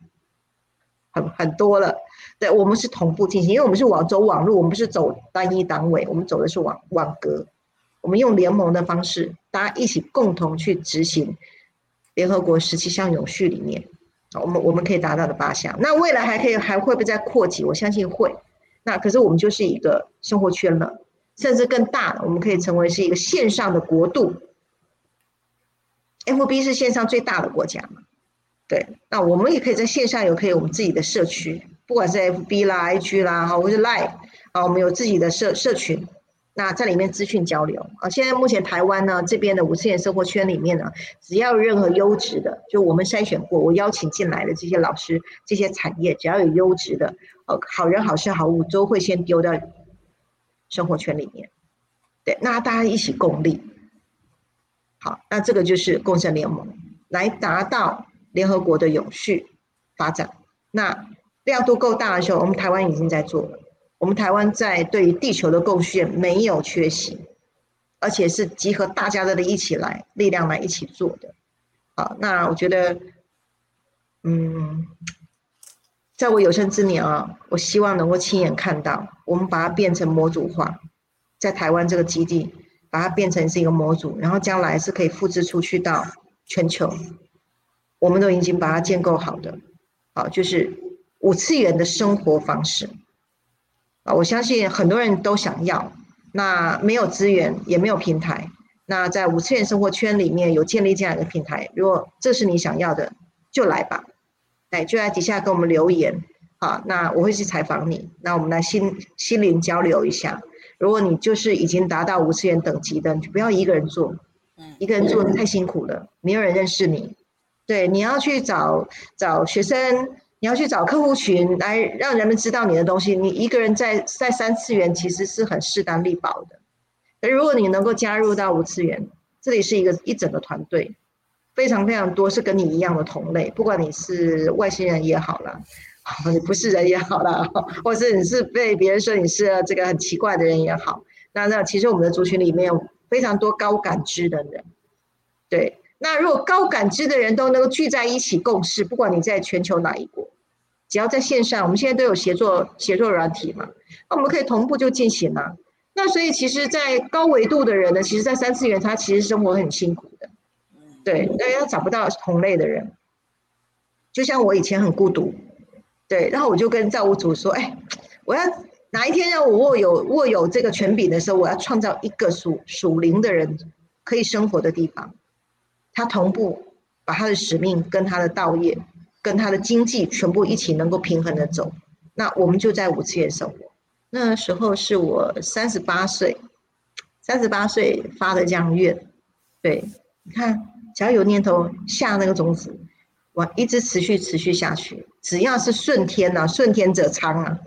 很很多了。对我们是同步进行，因为我们是网走网络，我们不是走单一单位，我们走的是网网格。我们用联盟的方式，大家一起共同去执行联合国十七项永续里面，我们我们可以达到的八项。那未来还可以还会不会再扩及？我相信会。那可是我们就是一个生活圈了，甚至更大的，我们可以成为是一个线上的国度。F B 是线上最大的国家嘛？对，那我们也可以在线上有可以我们自己的社区，不管是 F B 啦、I G 啦，好，或是 Line 啊，我们有自己的社社群，那在里面资讯交流啊。现在目前台湾呢这边的五次元生活圈里面呢，只要任何优质的，就我们筛选过，我邀请进来的这些老师、这些产业，只要有优质的，呃，好人好事好物，都会先丢到生活圈里面。对，那大家一起共力。好，那这个就是共生联盟，来达到联合国的永续发展。那量度够大的时候，我们台湾已经在做了。我们台湾在对于地球的贡献没有缺席，而且是集合大家的一起来力量来一起做的。好，那我觉得，嗯，在我有生之年啊，我希望能够亲眼看到，我们把它变成模组化，在台湾这个基地。把它变成是一个模组，然后将来是可以复制出去到全球。我们都已经把它建构好的，好，就是五次元的生活方式。啊，我相信很多人都想要，那没有资源也没有平台，那在五次元生活圈里面有建立这样一个平台。如果这是你想要的，就来吧，哎，就在底下给我们留言，好，那我会去采访你，那我们来心心灵交流一下。如果你就是已经达到五次元等级的，你就不要一个人做，一个人做太辛苦了，没有人认识你。对，你要去找找学生，你要去找客户群来让人们知道你的东西。你一个人在在三次元其实是很势单力薄的，而如果你能够加入到五次元，这里是一个一整个团队，非常非常多是跟你一样的同类，不管你是外星人也好了。你不是人也好了，或是你是被别人说你是这个很奇怪的人也好，那那其实我们的族群里面有非常多高感知的人，对，那如果高感知的人都能够聚在一起共事，不管你在全球哪一国，只要在线上，我们现在都有协作协作软体嘛，那我们可以同步就进行嘛。那所以其实，在高维度的人呢，其实，在三次元他其实生活很辛苦的，对，那要找不到同类的人，就像我以前很孤独，对，然后我就跟造物主说，哎，我要哪一天让我握有握有这个权柄的时候，我要创造一个属属灵的人可以生活的地方，他同步把他的使命跟他的道业跟他的经济全部一起能够平衡的走，那我们就在五次元生活。那时候是我三十八岁，三十八岁发的这样愿，对，你看，只要有念头下那个种子，我一直持续持续下去，只要是顺天呐，顺天者昌啊，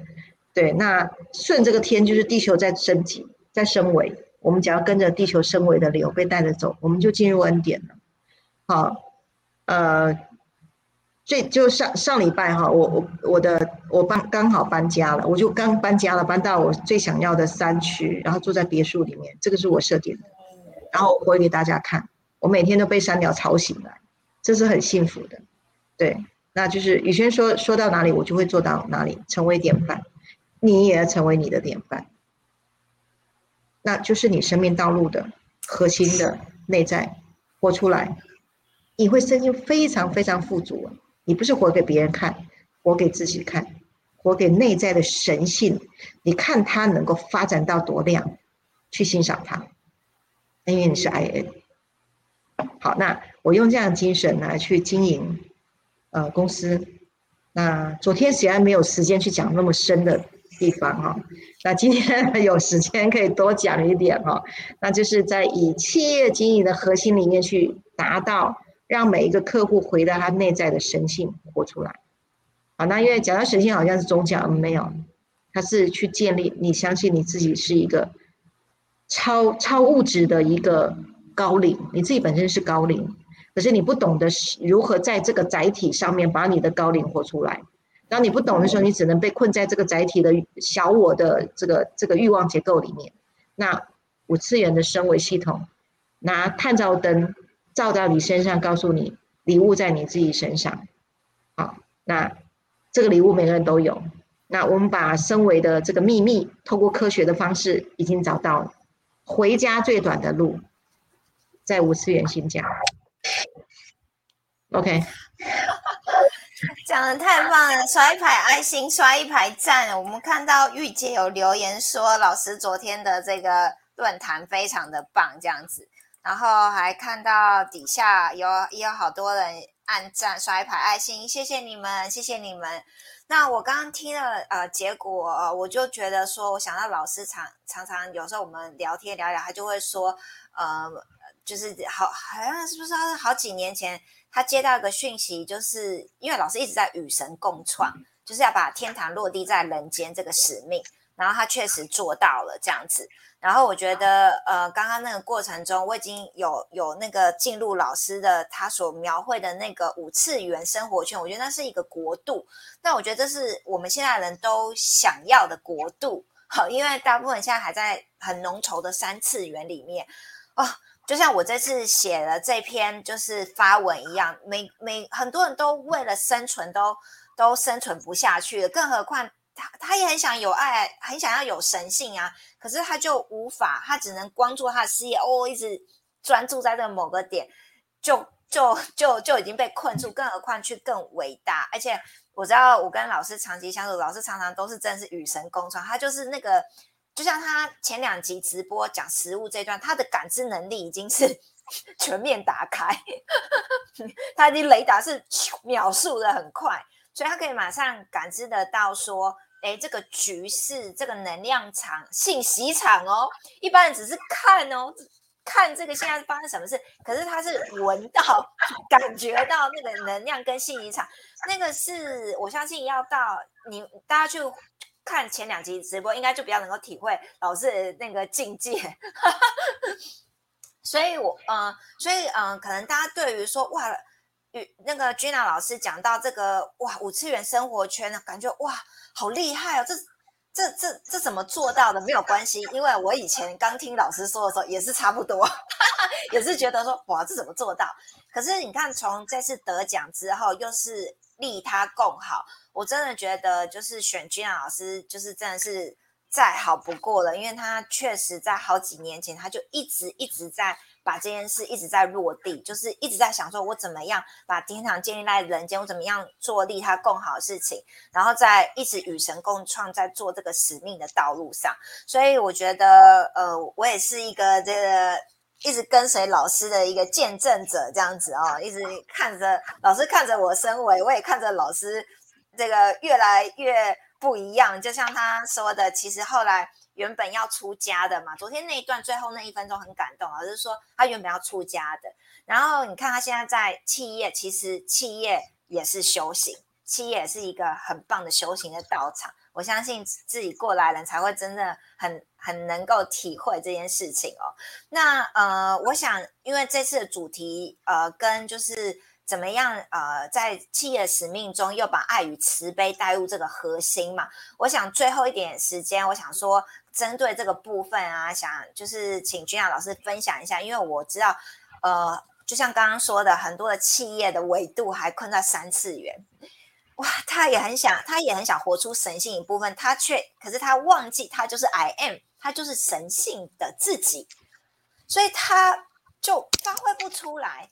对，那顺这个天就是地球在升级，在升维，我们只要跟着地球升维的流被带着走，我们就进入恩典了。好，呃。这就上上礼拜哈，我我我的我搬刚好搬家了，我就刚搬家了，搬到我最想要的山区，然后住在别墅里面，这个是我设定的，然后我给大家看，我每天都被山鸟吵醒来，这是很幸福的，对，那就是宇轩说说到哪里，我就会做到哪里，成为典范，你也要成为你的典范，那就是你生命道路的核心的内在活出来，你会身心非常非常富足啊。你不是活给别人看，活给自己看，活给内在的神性。你看它能够发展到多亮，去欣赏它，因为你是 I N。好，那我用这样的精神来去经营呃公司。那昨天虽然没有时间去讲那么深的地方哈，那今天有时间可以多讲一点哈。那就是在以企业经营的核心里面去达到。让每一个客户回到他内在的神性活出来，好，那因为讲到神性好像是宗教，没有，他是去建立你相信你自己是一个超超物质的一个高灵，你自己本身是高灵，可是你不懂得如何在这个载体上面把你的高灵活出来。当你不懂的时候，你只能被困在这个载体的小我的这个这个欲望结构里面。那五次元的升维系统，拿探照灯。照到你身上，告诉你礼物在你自己身上。好，那这个礼物每个人都有。那我们把身为的这个秘密，透过科学的方式已经找到了。回家最短的路，在五次元新家。OK，讲的太棒了，刷一排爱心，刷一排赞。我们看到玉姐有留言说，老师昨天的这个论坛非常的棒，这样子。然后还看到底下有也有好多人按赞刷一排爱心，谢谢你们，谢谢你们。那我刚刚听了呃结果，我就觉得说，我想到老师常常常有时候我们聊天聊聊，他就会说，呃，就是好好像是不是好几年前他接到一个讯息，就是因为老师一直在与神共创，就是要把天堂落地在人间这个使命，然后他确实做到了这样子。然后我觉得，呃，刚刚那个过程中，我已经有有那个进入老师的他所描绘的那个五次元生活圈，我觉得那是一个国度。那我觉得这是我们现在人都想要的国度，好，因为大部分现在还在很浓稠的三次元里面哦。就像我这次写了这篇就是发文一样，每每很多人都为了生存都都生存不下去了，更何况。他他也很想有爱，很想要有神性啊，可是他就无法，他只能关注他的事业，哦，一直专注在这某个点，就就就就已经被困住，更何况去更伟大。而且我知道，我跟老师长期相处，老师常常都是真是与神共创，他就是那个，就像他前两集直播讲食物这段，他的感知能力已经是 全面打开，他的雷达是秒速的很快。所以他可以马上感知得到，说，哎，这个局势，这个能量场、信息场哦，一般人只是看哦，看这个现在发生什么事，可是他是闻到、感觉到那个能量跟信息场，那个是我相信要到你大家去看前两集直播，应该就比较能够体会老师那个境界。所以，我，嗯，所以，嗯，可能大家对于说，哇。与那个 Gina 老师讲到这个哇五次元生活圈呢，感觉哇好厉害哦！这这这这怎么做到的？没有关系，因为我以前刚听老师说的时候也是差不多，也是觉得说哇这怎么做到？可是你看从这次得奖之后，又是利他共好，我真的觉得就是选 Gina 老师，就是真的是再好不过了，因为他确实在好几年前他就一直一直在。把这件事一直在落地，就是一直在想说，我怎么样把天堂建立在人间，我怎么样做利他更好的事情，然后在一直与神共创，在做这个使命的道路上。所以我觉得，呃，我也是一个这个一直跟随老师的一个见证者，这样子哦，一直看着老师看着我升维，我也看着老师这个越来越不一样。就像他说的，其实后来。原本要出家的嘛，昨天那一段最后那一分钟很感动老师说他原本要出家的，然后你看他现在在企业，其实企业也是修行，企业也是一个很棒的修行的道场。我相信自己过来人才会真的很很能够体会这件事情哦。那呃，我想因为这次的主题呃跟就是。怎么样？呃，在企业使命中又把爱与慈悲带入这个核心嘛？我想最后一点时间，我想说，针对这个部分啊，想就是请君雅老师分享一下，因为我知道，呃，就像刚刚说的，很多的企业的维度还困在三次元，哇，他也很想，他也很想活出神性一部分，他却可是他忘记他就是 I am，他就是神性的自己，所以他就发挥不出来。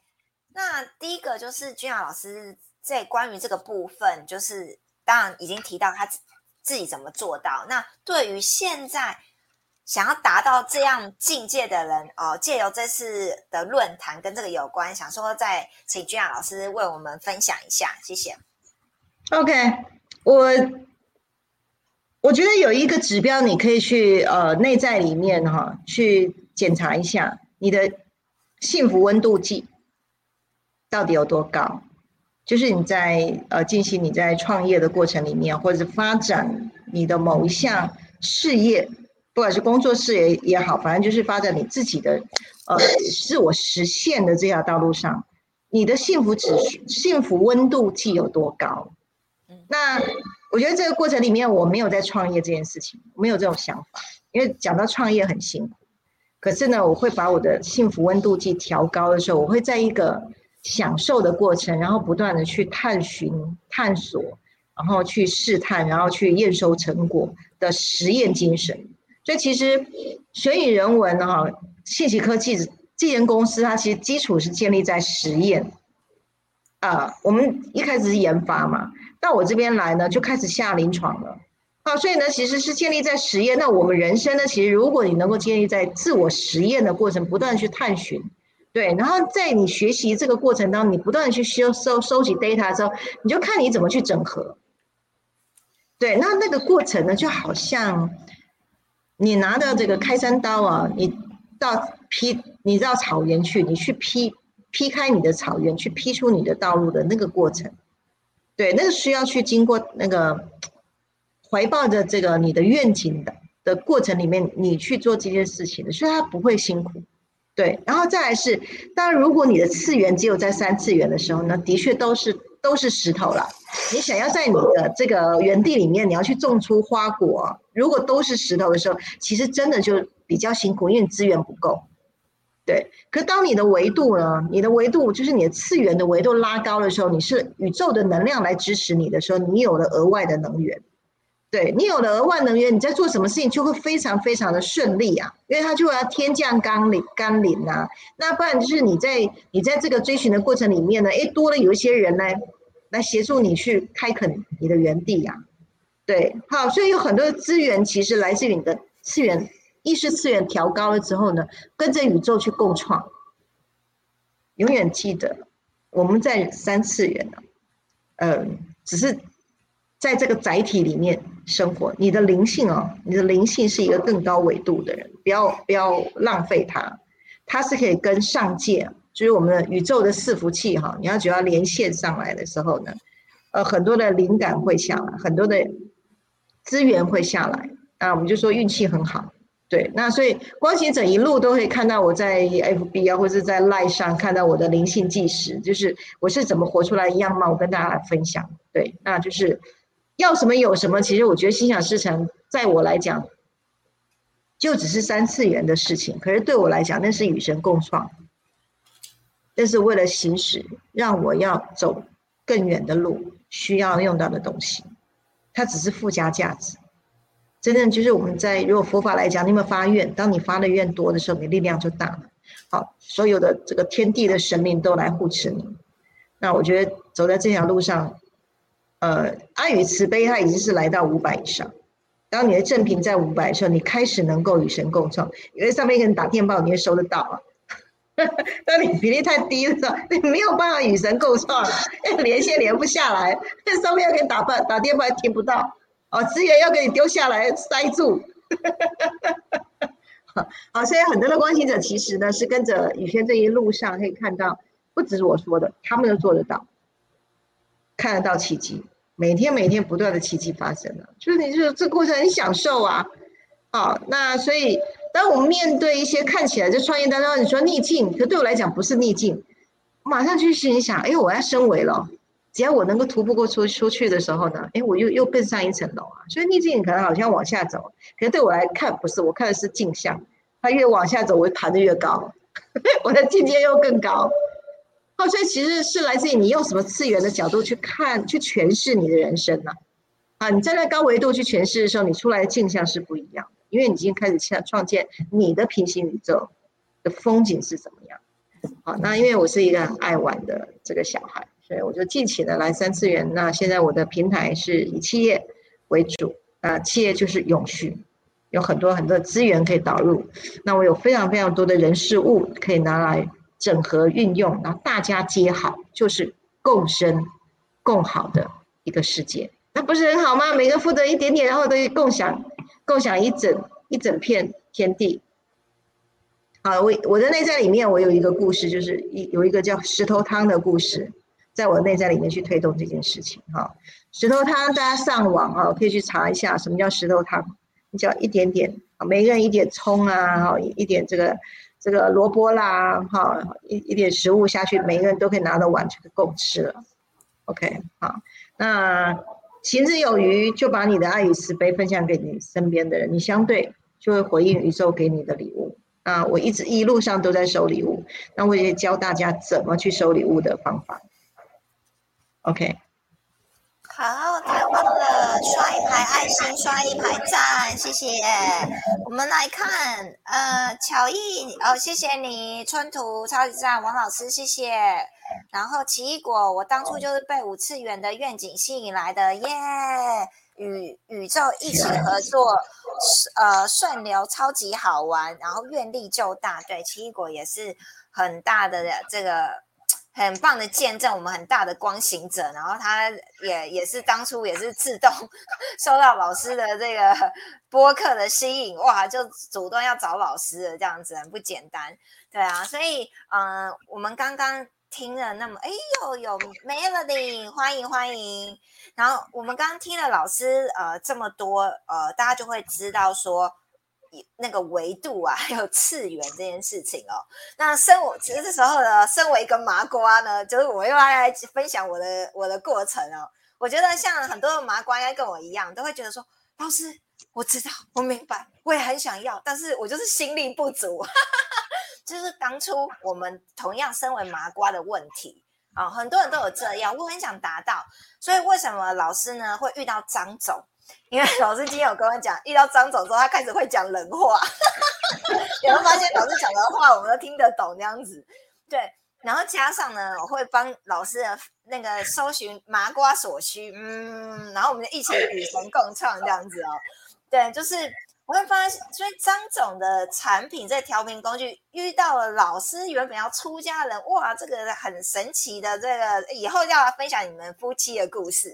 那第一个就是君雅老师在关于这个部分，就是当然已经提到他自己怎么做到。那对于现在想要达到这样境界的人哦，借由这次的论坛跟这个有关，想说再请君雅老师为我们分享一下，谢谢。OK，我我觉得有一个指标，你可以去呃内在里面哈去检查一下你的幸福温度计。到底有多高？就是你在呃进行你在创业的过程里面，或者是发展你的某一项事业，不管是工作事业也好，反正就是发展你自己的呃自我实现的这条道路上，你的幸福指数、幸福温度计有多高？那我觉得这个过程里面，我没有在创业这件事情，没有这种想法，因为讲到创业很辛苦。可是呢，我会把我的幸福温度计调高的时候，我会在一个。享受的过程，然后不断的去探寻、探索，然后去试探，然后去验收成果的实验精神。所以其实学语人文哈，信息科技技研公司，它其实基础是建立在实验。啊，我们一开始是研发嘛，到我这边来呢，就开始下临床了。啊，所以呢，其实是建立在实验。那我们人生呢，其实如果你能够建立在自我实验的过程，不断去探寻。对，然后在你学习这个过程当中，你不断的去收收收集 data 之后，你就看你怎么去整合。对，那那个过程呢，就好像你拿到这个开山刀啊，你到劈，你到草原去，你去劈劈开你的草原，去劈出你的道路的那个过程。对，那个需要去经过那个怀抱着这个你的愿景的的过程里面，你去做这件事情的，所以它不会辛苦。对，然后再来是，当然，如果你的次元只有在三次元的时候呢，的确都是都是石头了。你想要在你的这个原地里面，你要去种出花果，如果都是石头的时候，其实真的就比较辛苦，因为你资源不够。对，可当你的维度呢，你的维度就是你的次元的维度拉高的时候，你是宇宙的能量来支持你的时候，你有了额外的能源。对你有了额外能源，你在做什么事情就会非常非常的顺利啊，因为它就要天降甘霖甘霖呐。那不然就是你在你在这个追寻的过程里面呢，哎，多了有一些人呢来协助你去开垦你的原地呀。对，好，所以有很多的资源其实来自于你的次元意识次元调高了之后呢，跟着宇宙去共创。永远记得我们在三次元呢，嗯，只是。在这个载体里面生活，你的灵性哦，你的灵性是一个更高维度的人，不要不要浪费它，它是可以跟上界，就是我们的宇宙的伺服器哈，你要只要连线上来的时候呢，呃，很多的灵感会下来，很多的资源会下来，啊，我们就说运气很好，对，那所以光行者一路都会看到我在 FB 啊，或者在 Line 上看到我的灵性计时，就是我是怎么活出来一样貌，我跟大家分享，对，那就是。要什么有什么，其实我觉得心想事成，在我来讲，就只是三次元的事情。可是对我来讲，那是与神共创，那是为了行使让我要走更远的路需要用到的东西，它只是附加价值。真正就是我们在如果佛法来讲，你有没有发愿？当你发的愿多的时候，你力量就大了。好，所有的这个天地的神明都来护持你。那我觉得走在这条路上，呃，爱与慈悲它已经是来到五百以上。当你的正频在五百的时候，你开始能够与神共创。因为上面一个人打电报，你会收得到啊。当你比例太低的时候，你没有办法与神共创，连线连不下来。上面要给你打报打电报，听不到。哦，资源要给你丢下来塞住，好，所以很多的关心者其实呢是跟着宇轩这一路上可以看到，不只是我说的，他们都做得到，看得到奇迹，每天每天不断的奇迹发生了，就是你就是这过程很享受啊，好，那所以当我们面对一些看起来在创业当中你说逆境，可对我来讲不是逆境，马上去心想，哎，我要升维了。只要我能够突破过出出去的时候呢，哎，我又又更上一层楼啊！所以逆境可能好像往下走，可是对我来看不是，我看的是镜像，它越往下走，我爬得越高，我的境界又更高。哦，所以其实是来自于你用什么次元的角度去看、去诠释你的人生呢？啊，你站在高维度去诠释的时候，你出来的镜像是不一样的，因为你已经开始创创建你的平行宇宙的风景是怎么样。好，那因为我是一个很爱玩的这个小孩。所以，我就尽情的来三次元。那现在我的平台是以企业为主，啊，企业就是永续，有很多很多资源可以导入。那我有非常非常多的人事物可以拿来整合运用，然后大家接好，就是共生共好的一个世界。那不是很好吗？每个负责一点点，然后都共享共享一整一整片天地。好，我我的内在里面，我有一个故事，就是一有一个叫石头汤的故事。在我内在里面去推动这件事情哈，石头汤大家上网啊可以去查一下什么叫石头汤，你只要一点点，每个人一点葱啊，哈一点这个这个萝卜啦，哈一一点食物下去，每个人都可以拿到碗去够吃了。OK 好，那行之有余，就把你的爱与慈悲分享给你身边的人，你相对就会回应宇宙给你的礼物。啊，我一直一路上都在收礼物，那我也教大家怎么去收礼物的方法。OK，好，太棒了！刷一排爱心，刷一排赞，谢谢。我们来看，呃，巧艺哦，谢谢你，春图超级赞，王老师谢谢。然后奇异果，我当初就是被五次元的愿景吸引来的，耶！与宇宙一起合作，呃，顺流超级好玩，然后愿力就大。对，奇异果也是很大的这个。很棒的见证，我们很大的光行者，然后他也也是当初也是自动 受到老师的这个播客的吸引，哇，就主动要找老师了，这样子很不简单，对啊，所以嗯，我们刚刚听了那么，哎呦有 Melody，欢迎欢迎，然后我们刚刚听了老师呃这么多，呃，大家就会知道说。那个维度啊，还有次元这件事情哦。那身我其实这时候呢，身为一个麻瓜呢，就是我又要来分享我的我的过程哦。我觉得像很多的麻瓜应该跟我一样，都会觉得说，老师，我知道，我明白，我也很想要，但是我就是心力不足。就是当初我们同样身为麻瓜的问题啊，很多人都有这样，我很想达到。所以为什么老师呢会遇到张总？因为老师今天有跟我讲，遇到张总之后，他开始会讲人话。有没有发现老师讲的话，我们都听得懂这样子？对，然后加上呢，我会帮老师的那个搜寻麻瓜所需，嗯，然后我们就一起与神共创这样子哦。对，就是我会发现，所以张总的产品这调频工具遇到了老师原本要出家人，哇，这个很神奇的，这个以后要来分享你们夫妻的故事，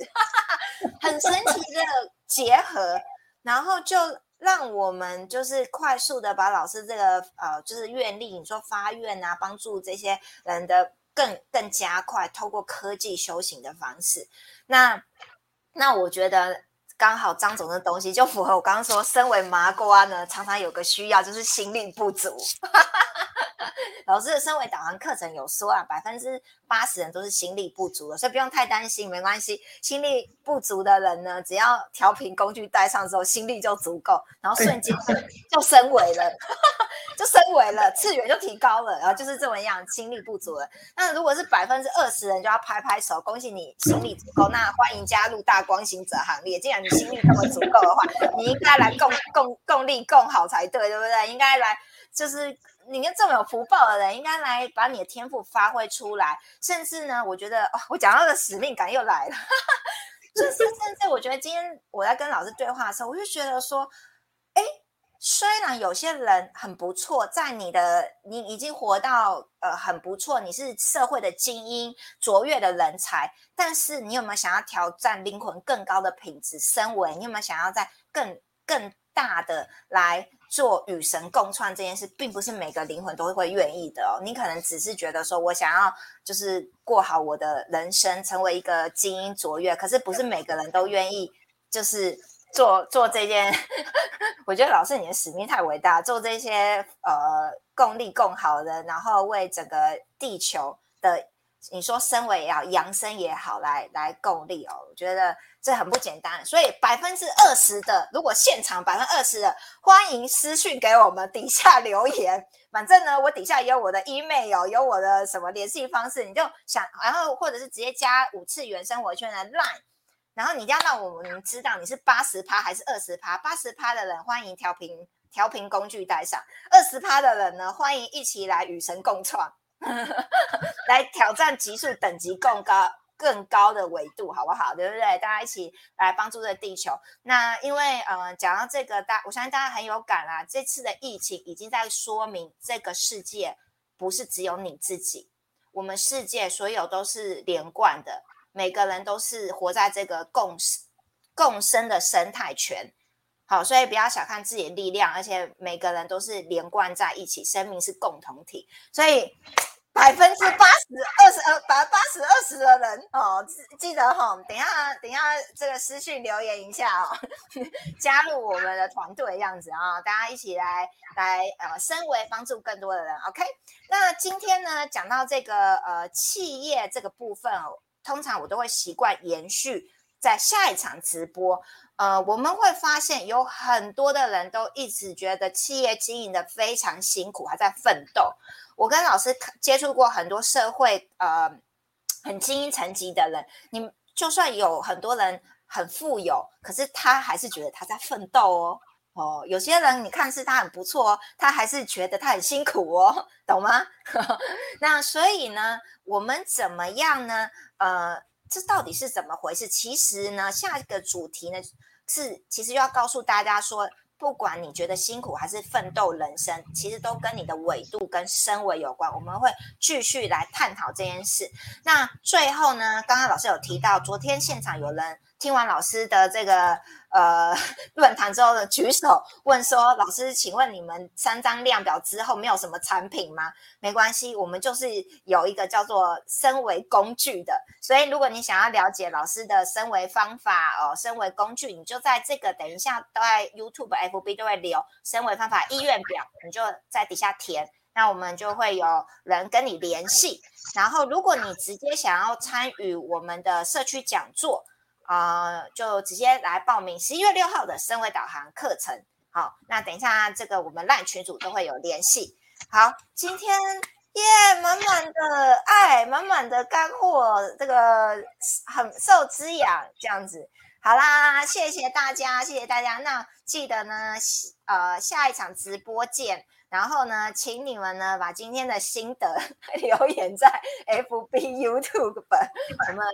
很神奇的。结合，然后就让我们就是快速的把老师这个呃，就是愿力，你说发愿啊，帮助这些人的更更加快，透过科技修行的方式。那那我觉得刚好张总的东西就符合我刚刚说，身为麻瓜呢，常常有个需要就是心力不足。老师的身为导航课程有说啊，百分之八十人都是心力不足的，所以不用太担心，没关系。心力不足的人呢，只要调频工具带上之后，心力就足够，然后瞬间 就升维了。就升维了，次元就提高了，然后就是这么样，心力不足了。那如果是百分之二十人，就要拍拍手，恭喜你心力足够。那欢迎加入大光行者行列。既然你心力那么足够的话，你应该来共共共力共好才对，对不对？应该来，就是你跟这么有福报的人，应该来把你的天赋发挥出来。甚至呢，我觉得哦，我讲到的使命感又来了。就是甚至我觉得今天我在跟老师对话的时候，我就觉得说，哎，虽然有些人很不错，在你的你已经活到呃很不错，你是社会的精英、卓越的人才，但是你有没有想要挑战灵魂更高的品质、升维？你有没有想要在更更大的来？做与神共创这件事，并不是每个灵魂都会愿意的哦。你可能只是觉得说，我想要就是过好我的人生，成为一个精英卓越。可是不是每个人都愿意，就是做做这件。我觉得老师你的使命太伟大，做这些呃共利共好的，然后为整个地球的。你说升维也好，扬升也好，来来共利哦，我觉得这很不简单。所以百分之二十的，如果现场百分之二十的，欢迎私讯给我们底下留言。反正呢，我底下有我的 email，有我的什么联系方式，你就想，然后或者是直接加五次元生活圈的 line，然后你一定要让我们知道你是八十趴还是二十趴。八十趴的人欢迎调频调频工具带上，二十趴的人呢，欢迎一起来与神共创。来挑战级数等级更高、更高的维度，好不好？对不对？大家一起来帮助这地球。那因为呃，讲到这个，大我相信大家很有感啦。这次的疫情已经在说明，这个世界不是只有你自己，我们世界所有都是连贯的，每个人都是活在这个共生共生的生态圈。好，所以不要小看自己的力量，而且每个人都是连贯在一起，生命是共同体。所以百分之八十二十二，百八十二十的人哦，记得哈，等下等下这个私讯留言一下哦，加入我们的团队样子啊，大家一起来来呃，身为帮助更多的人。OK，那今天呢讲到这个呃企业这个部分哦，通常我都会习惯延续在下一场直播。呃，我们会发现有很多的人都一直觉得企业经营的非常辛苦，还在奋斗。我跟老师接触过很多社会呃很精英层级的人，你就算有很多人很富有，可是他还是觉得他在奋斗哦。哦，有些人你看是他很不错哦，他还是觉得他很辛苦哦，懂吗？那所以呢，我们怎么样呢？呃。这到底是怎么回事？其实呢，下一个主题呢是，其实要告诉大家说，不管你觉得辛苦还是奋斗人生，其实都跟你的纬度跟身维有关。我们会继续来探讨这件事。那最后呢，刚刚老师有提到，昨天现场有人。听完老师的这个呃 论坛之后的举手问说：“老师，请问你们三张量表之后没有什么产品吗？”没关系，我们就是有一个叫做升维工具的。所以，如果你想要了解老师的升维方法哦，升维工具，你就在这个等一下都在 YouTube、FB 都会留升维方法意愿表，你就在底下填，那我们就会有人跟你联系。然后，如果你直接想要参与我们的社区讲座，啊，就直接来报名十一月六号的身位导航课程。好，那等一下这个我们烂群主都会有联系。好，今天耶，满满的爱，满满的干货，这个很受滋养，这样子。好啦，谢谢大家，谢谢大家。那记得呢，呃，下一场直播见。然后呢，请你们呢把今天的心得 留言在 FB、YouTube，我们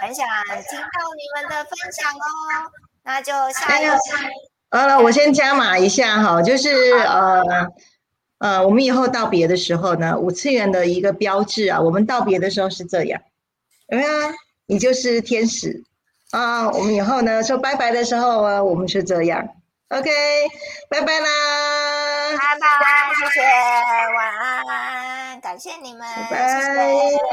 很想听到你们的分享哦。那就下一个，好了，我先加码一下哈，就是呃呃，我们以后道别的时候呢，五次元的一个标志啊，我们道别的时候是这样，有没有？你就是天使啊，我们以后呢说拜拜的时候啊，我们是这样。OK，拜拜啦！拜拜，谢谢，晚安，感谢你们，谢谢。